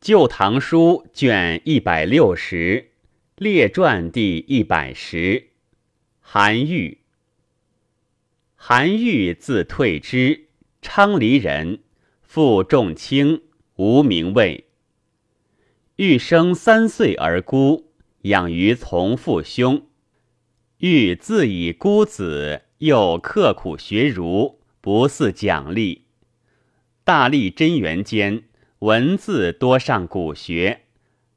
旧唐书》卷一百六十，列传第一百十。韩愈，韩愈字退之，昌黎人，父仲卿，无名位。愈生三岁而孤，养于从父兄。愈自以孤子，又刻苦学儒，不似奖励。大历贞元间，文字多上古学，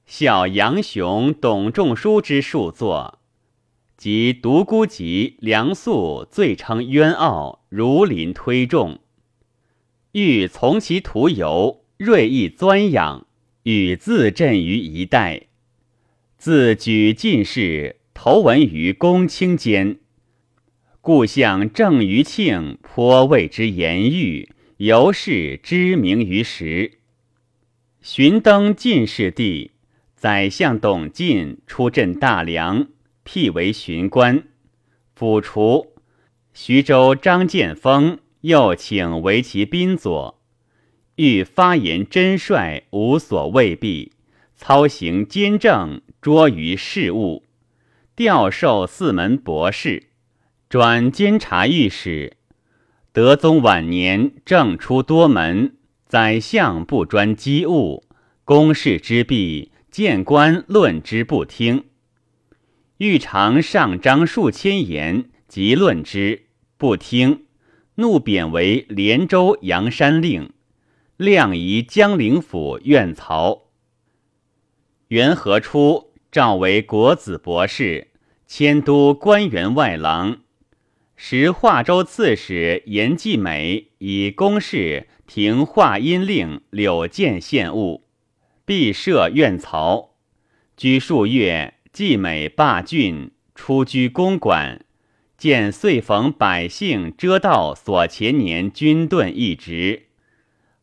效杨雄、董仲舒之数作，及独孤及梁肃最称渊奥，如临推重。欲从其途游，锐意钻养，与自振于一代。自举进士，投闻于公卿间，故向郑余庆颇为之言誉。由是知名于时。寻登进士第，宰相董进出镇大梁，辟为巡官。辅除徐州张建峰又请为其宾佐，欲发言真率，无所畏避，操行兼政，卓于事务，调授四门博士，转监察御史。德宗晚年，政出多门，宰相不专机务，公事之弊，谏官论之不听。欲尝上章数千言，即论之不听，怒贬为连州阳山令，亮移江陵府院曹。元和初，召为国子博士，迁都官员外郎。时华州刺史严继美以公事停华阴令柳建献物，必设院曹。居数月，既美罢郡，出居公馆，见遂逢百姓遮道所前年军盾一职。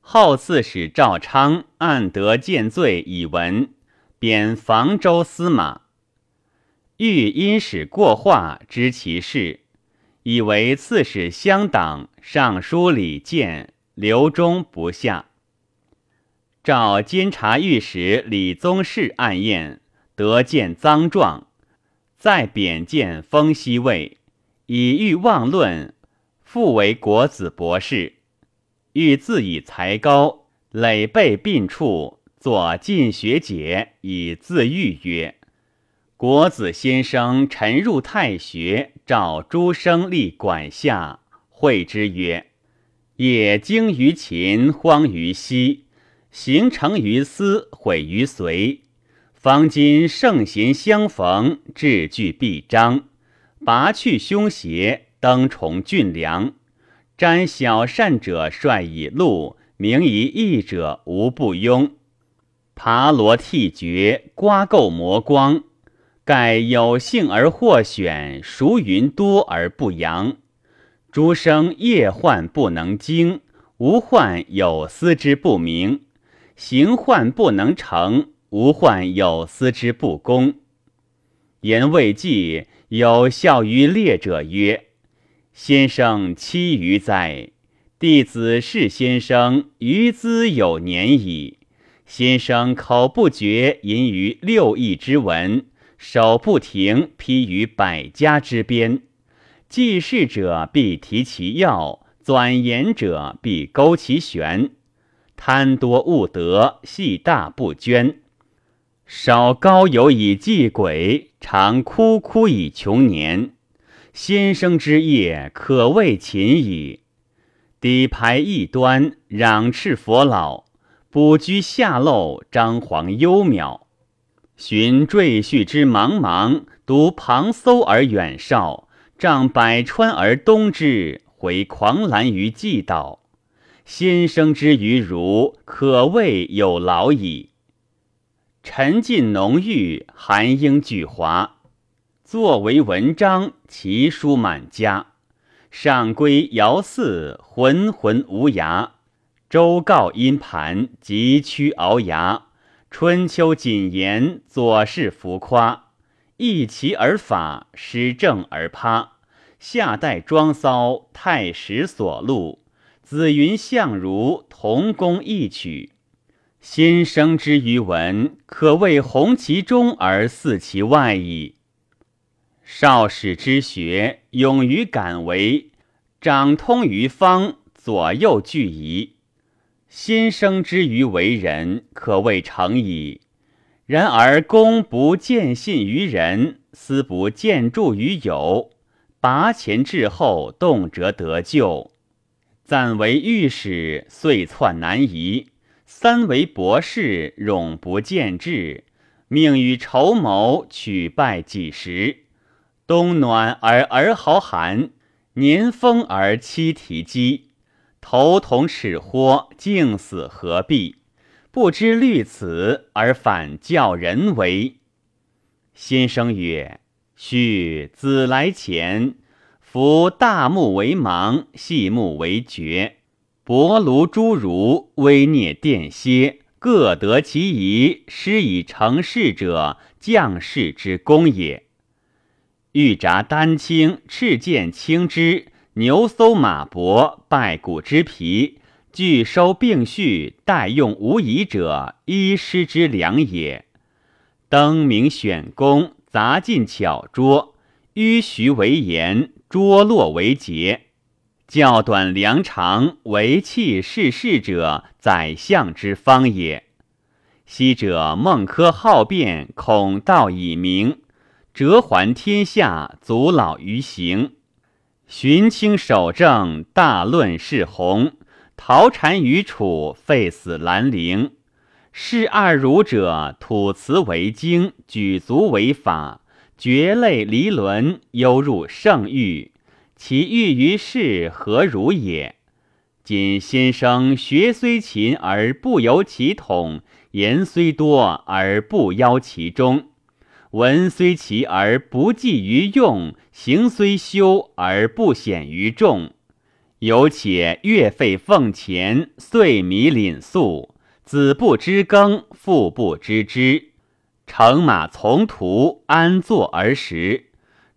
后刺史赵昌暗得见罪以闻，贬房州司马。欲因使过话知其事。以为刺史乡党尚书李建刘忠不下，召监察御史李宗室案验，得见赃状，再贬荐封西尉，以欲妄论，复为国子博士，欲自以才高，累备病处，作进学解，以自喻曰。国子先生沉入太学，召诸生立管下，会之曰：“业精于勤，荒于嬉，行成于思，毁于随。方今圣贤相逢，志具必彰，拔去凶邪，登崇峻良。瞻小善者率以禄，明以义者无不庸。爬罗剔绝，刮垢磨光。”盖有幸而获选，孰云多而不扬？诸生业患不能经，无患有司之不明；行患不能成，无患有司之不公。言未既，有笑于列者曰：“先生妻余哉？弟子是先生余资有年矣。先生口不绝吟于六艺之文。”手不停披于百家之边，记事者必提其要，纂言者必勾其玄。贪多误得，细大不捐。少高有以济鬼，常枯枯以穷年。先生之业，可谓勤矣。底牌异端，攘斥佛老；卜居下漏，张皇幽渺。寻赘婿之茫茫，独旁搜而远绍，仗百川而东之，回狂澜于既岛。先生之于儒，可谓有劳矣。沉浸浓郁，含英俱华，作为文章，奇书满家。上归尧祀，浑浑无涯；周告殷盘，急趋鳌牙。春秋谨言，左氏浮夸；一齐而法，施正而趴。夏代庄骚，太史所录；子云相如，同工异曲。先生之于文，可谓弘其中而祀其外矣。少史之学，勇于敢为，长通于方，左右俱宜。先生之于为人，可谓成矣。然而公不见信于人，私不见助于友，拔前至后，动辄得救。暂为御史，遂窜南移；三为博士，冗不见志。命与筹谋，取败几时？冬暖而儿毫寒，年丰而妻啼饥。头同齿豁，竟死何必？不知虑此而反教人为。先生曰：“须子来前。”夫大木为芒，细木为绝。薄庐诸儒，微聂殿歇，各得其宜，施以成事者，将士之功也。玉札丹青，赤剑青枝，牛搜马搏，败骨之皮，俱收并蓄，待用无疑者，医师之良也。灯明选功，杂进巧拙，迂徐为言。拙落为节，较短量长，为器世事者，宰相之方也。昔者孟轲好辩，孔道以明，折还天下，足老于行；荀卿守正，大论是宏，陶禅于楚，废死兰陵。是二儒者，吐词为经，举足为法。绝类离伦，犹入圣域，其欲于世何如也？今先生学虽勤而不由其统，言虽多而不邀其中，文虽奇而不济于用，行虽修而不显于众。有且月费俸钱，岁米廪粟，子不知耕，父不知之。乘马从途，安坐而食。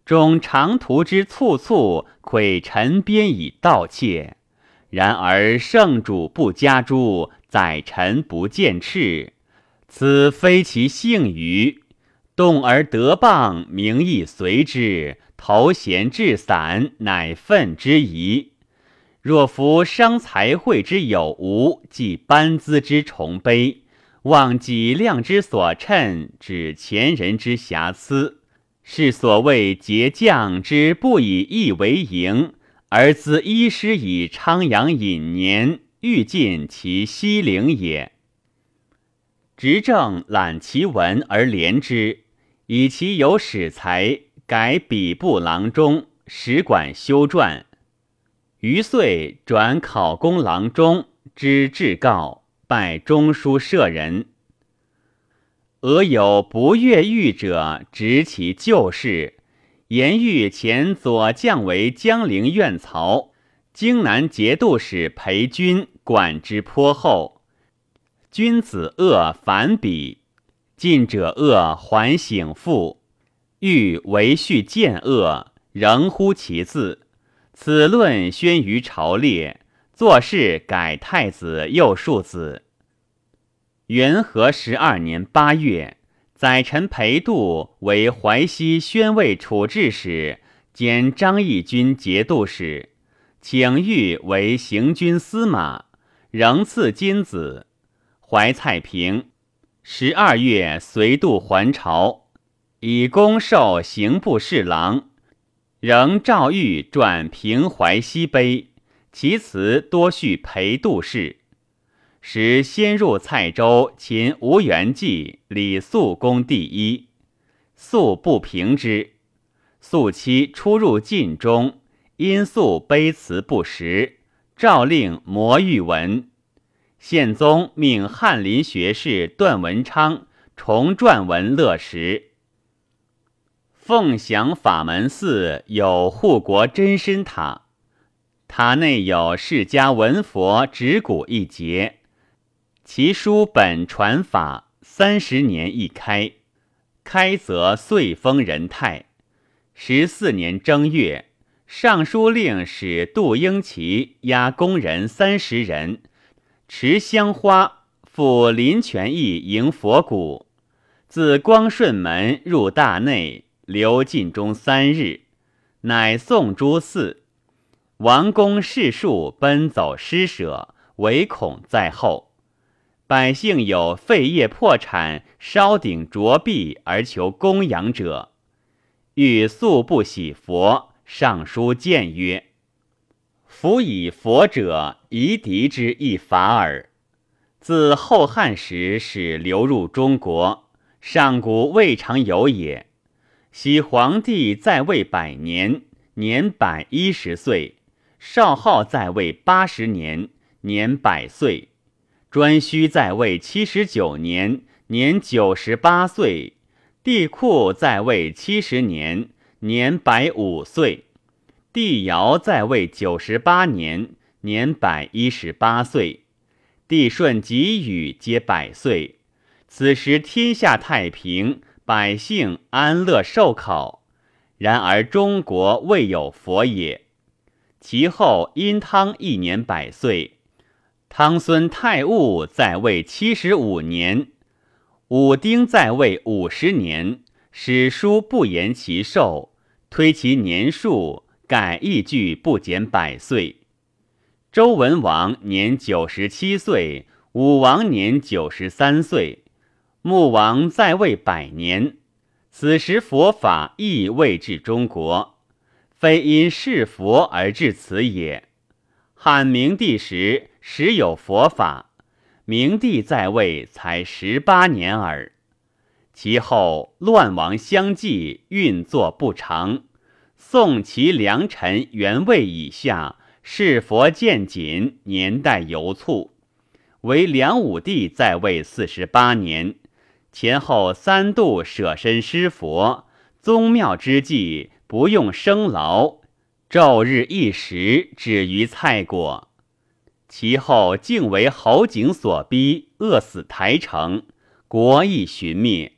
终长途之簇簇，窥陈边以盗窃。然而圣主不加诛，宰臣不见斥。此非其幸于动而得谤，名亦随之；头衔至散，乃愤之疑。若夫伤财会之有无，即班资之崇卑。忘己量之所称，指前人之瑕疵，是所谓节将之不以义为营，而自医师以昌阳隐年，欲尽其西陵也。执政览其文而怜之，以其有史才，改笔部郎中，使管修撰。余遂转考功郎中，知至告。拜中书舍人。俄有不悦狱者，执其旧事。言欲前左将为江陵院曹，荆南节度使裴军管之颇厚。君子恶反比，近者恶还省复。欲为续见恶，仍乎其字。此论宣于朝列。作事改太子右庶子。元和十二年八月，宰臣裴度为淮西宣慰处置使，兼张义军节度使，请谕为行军司马，仍赐金子。怀蔡平十二月随度还朝，以功授刑部侍郎，仍诏谕转平淮西碑。其词多叙裴度事，时先入蔡州，秦吴元济、李肃攻第一，肃不平之。肃妻出入晋中，因肃卑辞不实，诏令魔玉文。宪宗命翰林学士段文昌重撰文乐石。凤翔法门寺有护国真身塔。塔内有释迦文佛指骨一节，其书本传法三十年一开，开则岁丰人泰。十四年正月，尚书令使杜英奇押工人三十人，持香花赴临泉驿迎佛骨，自光顺门入大内，留尽中三日，乃送诸寺。王公士庶奔走施舍，唯恐在后。百姓有废业破产、烧鼎着壁而求供养者，欲素不喜佛。上书谏曰：“夫以佛者，夷狄之一法耳。自后汉时始流入中国，上古未尝有也。昔皇帝在位百年，年百一十岁；少昊在位八十年，年百岁；颛顼在位七十九年，年九十八岁；帝喾在位七十年。”年百五岁，帝尧在位九十八年，年百一十八岁，帝舜、及禹皆百岁。此时天下太平，百姓安乐受考。然而中国未有佛也。其后殷汤一年百岁，汤孙太戊在位七十五年，武丁在位五十年。史书不言其寿。推其年数，改一句不减百岁。周文王年九十七岁，武王年九十三岁，穆王在位百年。此时佛法亦未至中国，非因是佛而至此也。汉明帝时时有佛法，明帝在位才十八年耳。其后乱王相继，运作不长。宋齐梁陈元魏以下，是佛渐谨，年代犹促。为梁武帝在位四十八年，前后三度舍身施佛，宗庙之际不用生劳，昼日一时，止于菜果。其后竟为侯景所逼，饿死台城，国亦寻灭。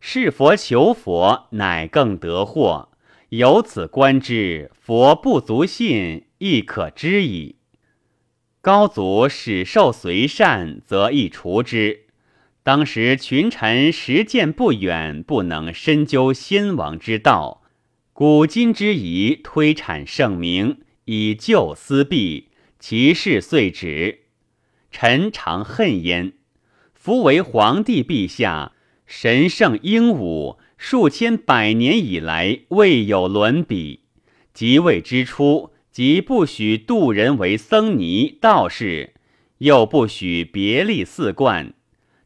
是佛求佛，乃更得祸。由此观之，佛不足信，亦可知矣。高祖始受随善，则亦除之。当时群臣实见不远，不能深究先王之道，古今之宜，推阐圣明，以救私弊，其事遂止。臣常恨焉。夫为皇帝陛下，神圣英武。数千百年以来未有伦比，即位之初，即不许渡人为僧尼道士，又不许别立寺观。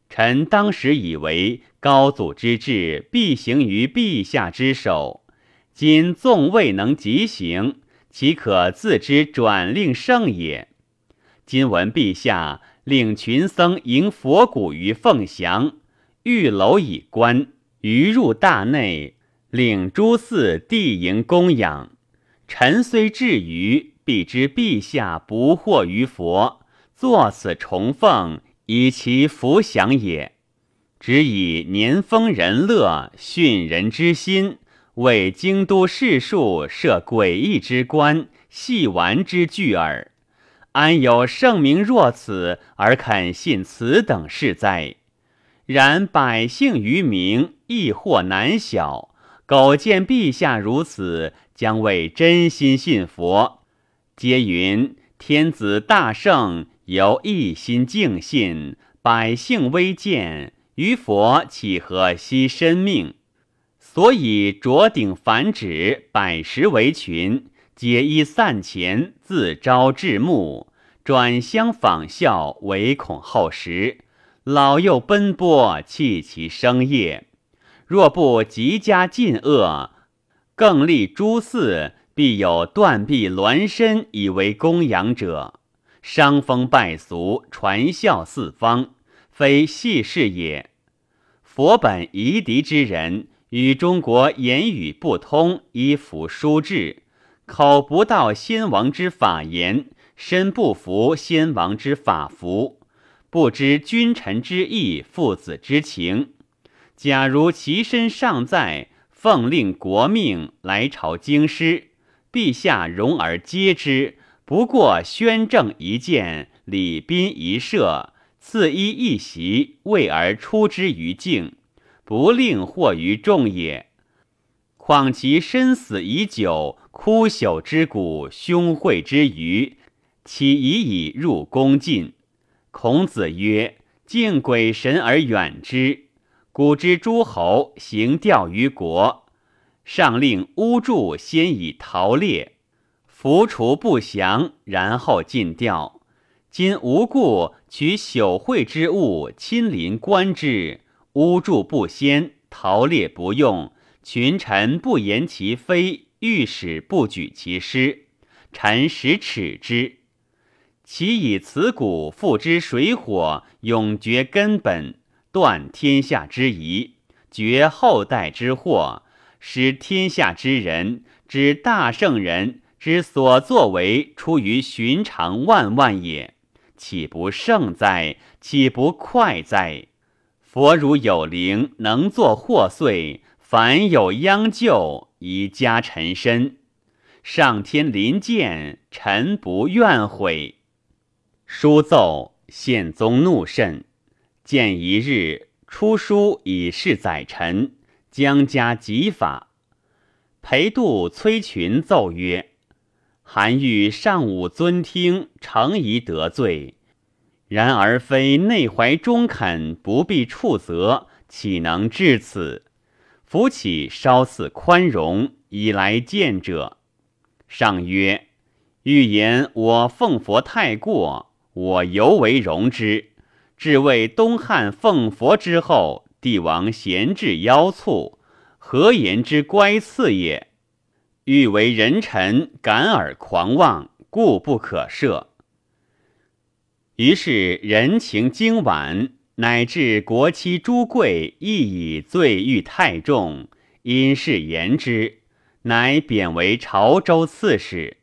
臣当时以为高祖之志必行于陛下之手，今纵未能即行，岂可自知转令圣也？今闻陛下令群僧迎佛骨于凤翔，玉楼以观。于入大内，领诸寺地营供养。臣虽至于，必知陛下不惑于佛，作此崇奉，以其福享也。只以年丰人乐，训人之心，为京都士庶设诡异之官，戏玩之具耳。安有圣明若此而肯信此等事哉？然百姓于民亦或难晓，苟见陛下如此，将为真心信佛。皆云天子大圣，由一心敬信，百姓微贱，于佛岂何惜身命？所以着顶凡指，百十为群，皆依散前，自招至暮，转相仿效，唯恐后时。老幼奔波，弃其生业。若不极加禁恶，更立诸寺，必有断臂挛身以为供养者，伤风败俗，传孝四方，非细事也。佛本夷狄之人，与中国言语不通，依服书志，口不道先王之法言，身不服先王之法服。不知君臣之义，父子之情。假如其身尚在，奉令国命来朝京师，陛下容而接之，不过宣政一件，礼宾一设，赐衣一席，为而出之于境，不令惑于众也。况其身死已久，枯朽之骨，凶秽之余，岂已以入宫禁？孔子曰：“敬鬼神而远之。古之诸侯行吊于国，上令巫祝先以陶猎，伏除不祥，然后尽调。今无故取朽秽之物，亲临观之，巫祝不先，陶列不用。”群臣不言其非，御史不举其师，臣实耻之。其以此古复之水火，永绝根本，断天下之疑，绝后代之祸，使天下之人知大圣人之所作为出于寻常万万也，岂不胜哉？岂不快哉？佛如有灵，能作祸祟。凡有殃救，宜加臣身。上天临见，臣不怨悔。书奏，宪宗怒甚。见一日，出书以示宰臣，将加极法。裴度、崔群奏曰：“韩愈上武尊听，诚宜得罪。然而非内怀中肯，不必处责，岂能至此？”扶起稍似宽容，以来见者。上曰：“欲言我奉佛太过，我犹为容之。至为东汉奉佛之后，帝王贤至妖蹙，何言之乖次也？欲为人臣，敢而狂妄，故不可赦。”于是人情经晚。乃至国戚诸贵亦以罪欲太重，因事言之，乃贬为潮州刺史。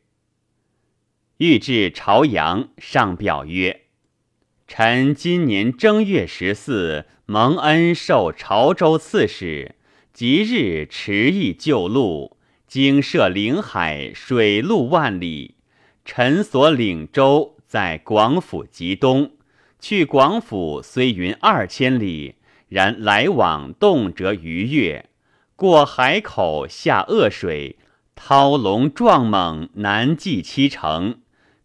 欲至朝阳，上表曰：“臣今年正月十四，蒙恩受潮州刺史，即日迟意就路，经涉领海，水陆万里。臣所领州在广府极东。”去广府虽云二千里，然来往动辄逾越。过海口下恶水，涛龙壮猛，难计七成。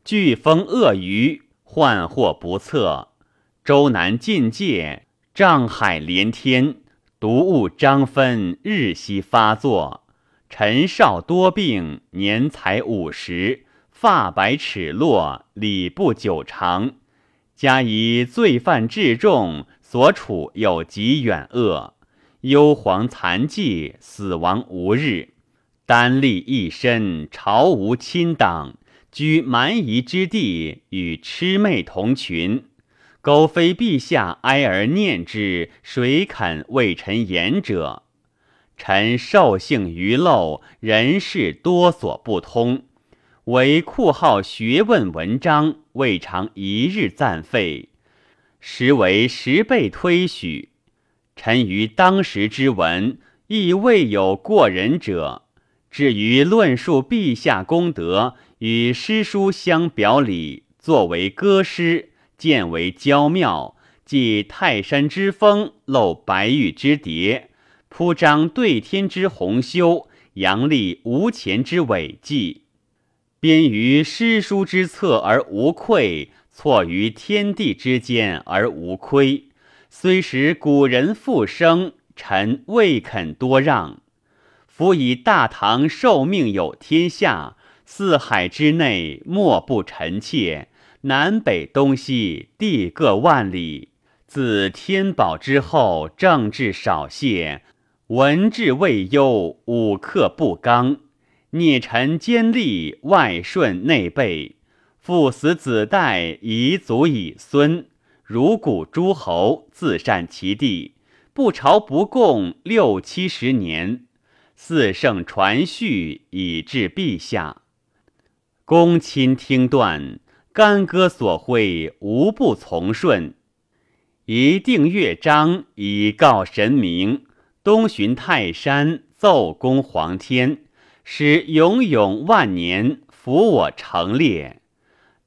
飓风恶鱼，患祸不测。舟南进界，障海连天，毒物张分，日夕发作。陈少多病，年才五十，发白齿落，礼不久长。加以罪犯至重，所处有极远恶，幽黄残迹，死亡无日，单立一身，朝无亲党，居蛮夷之地，与魑魅同群。苟非陛下哀而念之，谁肯为臣言者？臣受幸于陋，人事多所不通。唯酷好学问文章，未尝一日暂废，实为十倍推许。臣于当时之文，亦未有过人者。至于论述陛下功德，与诗书相表里，作为歌诗，见为娇妙，即泰山之峰，露白玉之蝶，铺张对天之宏修，扬立无前之伟绩。编于诗书之侧而无愧，错于天地之间而无亏。虽使古人复生，臣未肯多让。夫以大唐受命有天下，四海之内莫不臣妾，南北东西地各万里。自天宝之后，政治少懈，文治未优，武克不刚。孽臣坚立，外顺内悖，父死子代，遗祖以孙。如古诸侯自善其地，不朝不贡六七十年，四圣传续以至陛下。公亲听断，干戈所会，无不从顺。一定乐章以告神明，东巡泰山，奏功皇天。使永永万年，服我成列。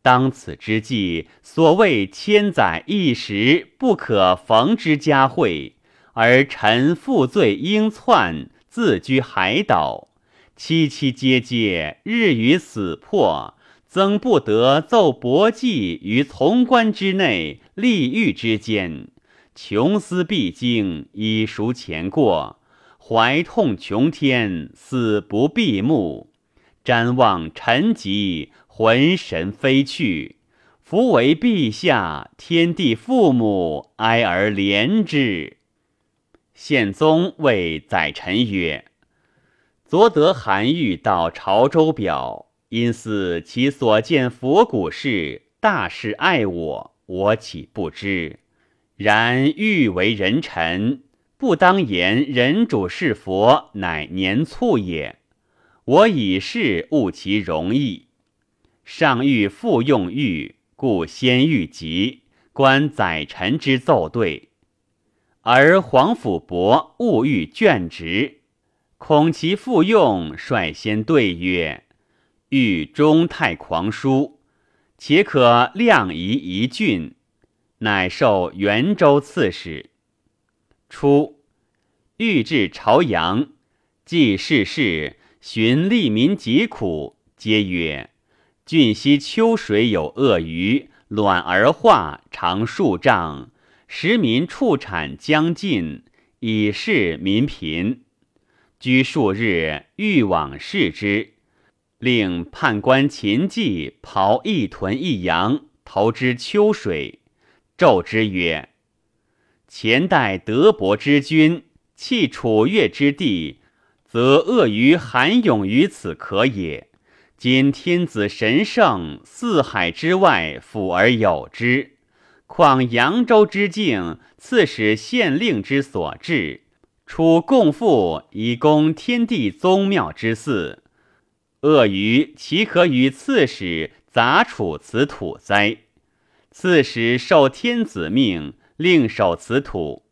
当此之际，所谓千载一时不可逢之佳会，而臣负罪应窜，自居海岛，凄凄切切，日与死迫，曾不得奏薄计于从官之内，利欲之间，穷思必经，以赎前过，怀痛穷天，死不闭目，瞻望沉寂。魂神飞去，夫为陛下天地父母，哀而怜之。宪宗谓宰臣曰：“昨得韩愈到潮州表，因似其所见佛骨事，大是爱我，我岂不知？然欲为人臣，不当言人主是佛，乃年卒也。我以是悟其容易。”上欲复用玉，故先欲急，观宰臣之奏对。而皇甫伯勿欲倦职，恐其复用，率先对曰：“欲中太狂疏，且可量夷一郡。”乃授元州刺史。初，欲至朝阳，既世事，寻利民疾苦，皆曰。郡西秋水有鳄鱼，卵而化，长数丈，食民畜产将尽，以示民贫。居数日，欲往视之，令判官秦季刨一豚一羊，投之秋水，纣之曰：“前代德伯之君弃楚越之地，则恶于韩勇于此可也。”今天子神圣，四海之外辅而有之，况扬州之境，刺史县令之所至，处共赋以供天地宗庙之祀，鳄鱼岂可与刺史杂处此土哉？刺史受天子命，令守此土，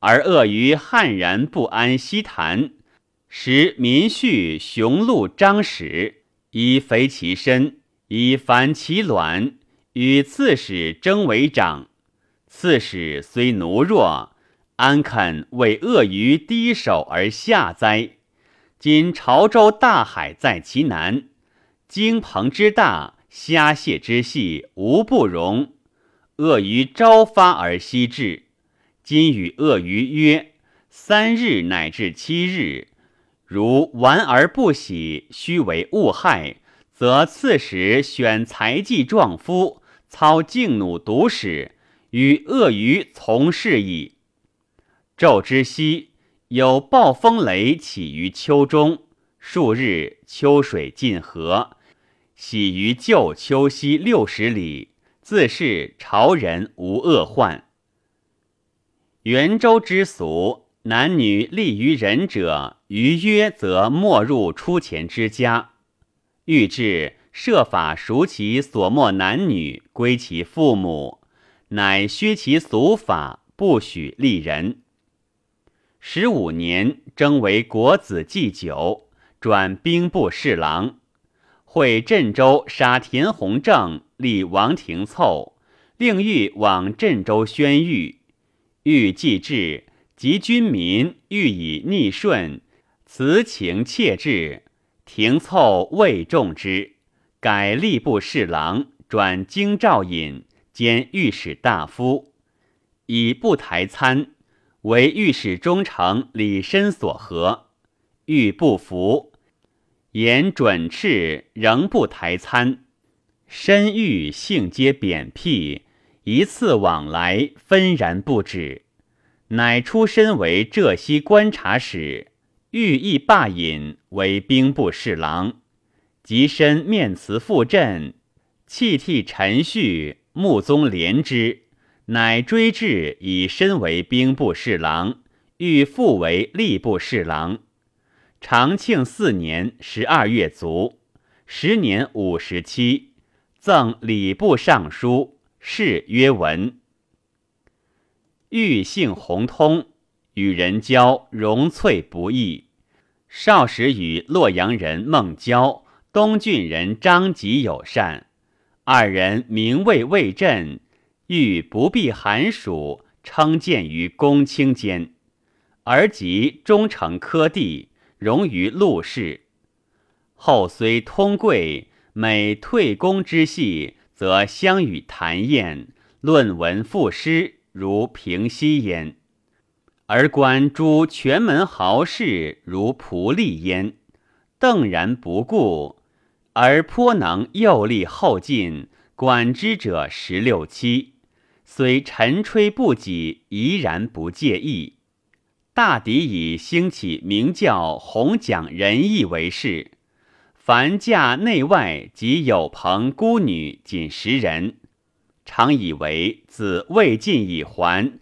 而鳄鱼悍然不安西坛，使民畜雄鹿张矢。以肥其身，以繁其卵，与刺史争为长。刺史虽奴弱，安肯为鳄鱼低首而下哉？今潮州大海在其南，鲸鹏之大，虾蟹之细，无不容。鳄鱼朝发而夕至，今与鳄鱼约三日乃至七日。如玩而不喜，须为物害，则刺史选才技壮夫，操劲弩毒使，与鳄鱼从事矣。昼之夕，有暴风雷起于秋中，数日秋水尽河，洗于旧秋溪六十里，自是朝人无恶患。元州之俗。男女立于人者，于约则莫入出钱之家。欲至设法赎其所没男女，归其父母，乃削其俗法，不许立人。十五年，征为国子祭酒，转兵部侍郎。会镇州杀田弘正，立王廷凑，令欲往镇州宣谕。欲既至。及军民欲以逆顺，辞情切至，廷凑未重之，改吏部侍郎，转京兆尹，兼御史大夫，以不台参，为御史中丞李绅所合，欲不服，言准斥，仍不台参。申欲性皆贬僻，一次往来纷然不止。乃出身为浙西观察使，欲意罢隐为兵部侍郎，及身面辞赴镇，弃替陈绪，穆宗怜之，乃追至以身为兵部侍郎，欲复为吏部侍郎。长庆四年十二月卒，时年五十七，赠礼部尚书，谥曰文。欲性宏通，与人交融粹不易。少时与洛阳人孟郊、东郡人张吉友善，二人名位未振，欲不避寒暑，称见于公卿间，而及终成科第，荣于陆氏。后虽通贵，每退宫之系，则相与谈宴，论文赋诗，如平息焉。而观诸权门豪士，如仆隶焉，瞪然不顾。而颇能诱力后进，管之者十六七，虽沉吹不己，怡然不介意。大抵以兴起名教弘讲仁义为事。凡嫁内外及有朋孤女仅十人，常以为子未尽已还。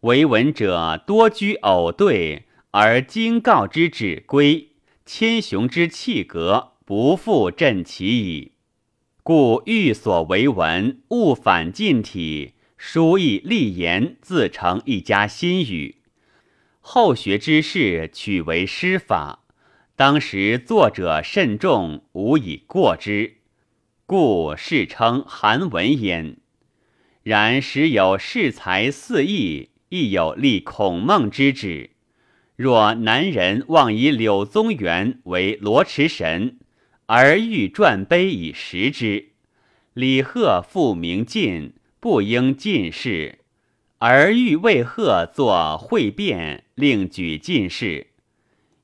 为闻者多居偶对，而今告之止归，千雄之气格。不复振其矣，故欲所为文，勿反近体，书意立言，自成一家心语。后学之士取为师法，当时作者慎重，无以过之，故世称韩文焉。然时有恃才肆意，亦有立孔孟之旨。若南人望以柳宗元为罗池神。而欲传碑以识之，李贺复名进，不应进士；而欲为贺作会辩，另举进士。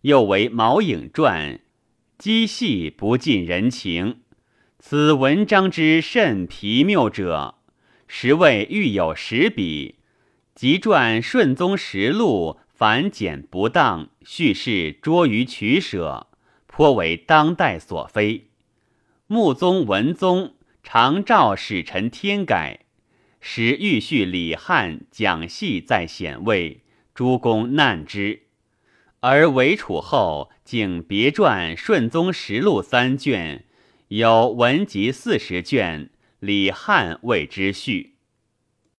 又为毛颖传，机细不近人情。此文章之甚皮谬者，实谓欲有实笔，即传顺宗实录，繁简不当，叙事拙于取舍。颇为当代所非。穆宗、文宗常召使臣添改，时欲续李汉讲系在显位，诸公难之。而为楚后，竟别传顺宗实录三卷，有文集四十卷，李汉谓之序。